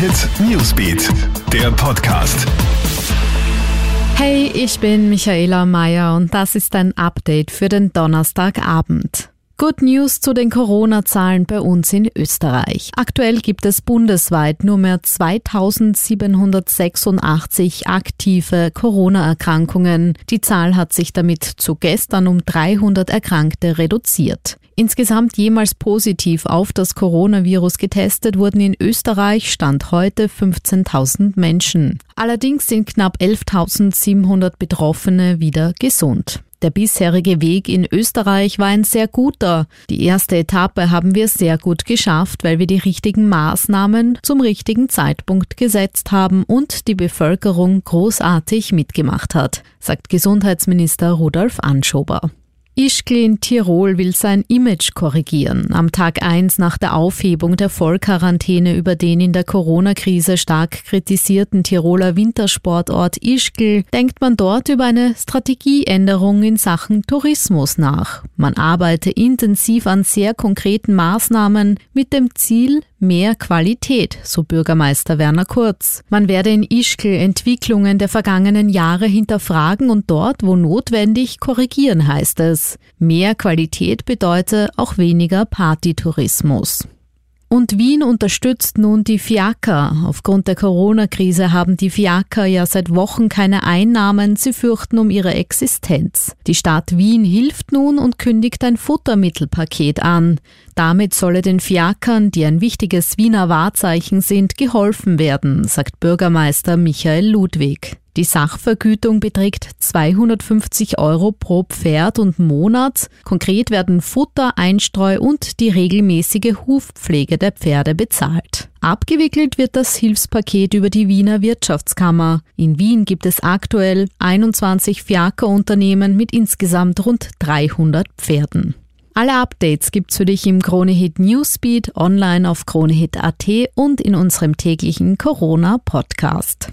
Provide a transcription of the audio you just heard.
Hit Newsbeat, der Podcast. Hey, ich bin Michaela Mayer und das ist ein Update für den Donnerstagabend. Good News zu den Corona-Zahlen bei uns in Österreich. Aktuell gibt es bundesweit nur mehr 2786 aktive Corona-Erkrankungen. Die Zahl hat sich damit zu gestern um 300 Erkrankte reduziert. Insgesamt jemals positiv auf das Coronavirus getestet wurden in Österreich Stand heute 15.000 Menschen. Allerdings sind knapp 11.700 Betroffene wieder gesund. Der bisherige Weg in Österreich war ein sehr guter. Die erste Etappe haben wir sehr gut geschafft, weil wir die richtigen Maßnahmen zum richtigen Zeitpunkt gesetzt haben und die Bevölkerung großartig mitgemacht hat, sagt Gesundheitsminister Rudolf Anschober. Ischgl in Tirol will sein Image korrigieren. Am Tag 1 nach der Aufhebung der Vollquarantäne über den in der Corona-Krise stark kritisierten Tiroler Wintersportort Ischgl denkt man dort über eine Strategieänderung in Sachen Tourismus nach. Man arbeite intensiv an sehr konkreten Maßnahmen mit dem Ziel, mehr Qualität, so Bürgermeister Werner Kurz. Man werde in Ischgl Entwicklungen der vergangenen Jahre hinterfragen und dort, wo notwendig, korrigieren, heißt es. Mehr Qualität bedeute auch weniger Partytourismus. Und Wien unterstützt nun die Fiaker. Aufgrund der Corona-Krise haben die Fiaker ja seit Wochen keine Einnahmen. Sie fürchten um ihre Existenz. Die Stadt Wien hilft nun und kündigt ein Futtermittelpaket an. Damit solle den Fiakern, die ein wichtiges Wiener Wahrzeichen sind, geholfen werden, sagt Bürgermeister Michael Ludwig. Die Sachvergütung beträgt 250 Euro pro Pferd und Monat. Konkret werden Futter, Einstreu und die regelmäßige Hufpflege der Pferde bezahlt. Abgewickelt wird das Hilfspaket über die Wiener Wirtschaftskammer. In Wien gibt es aktuell 21 Fiakerunternehmen mit insgesamt rund 300 Pferden. Alle Updates gibt's für dich im Kronehit Newsbeat, online auf kronehit.at und in unserem täglichen Corona Podcast.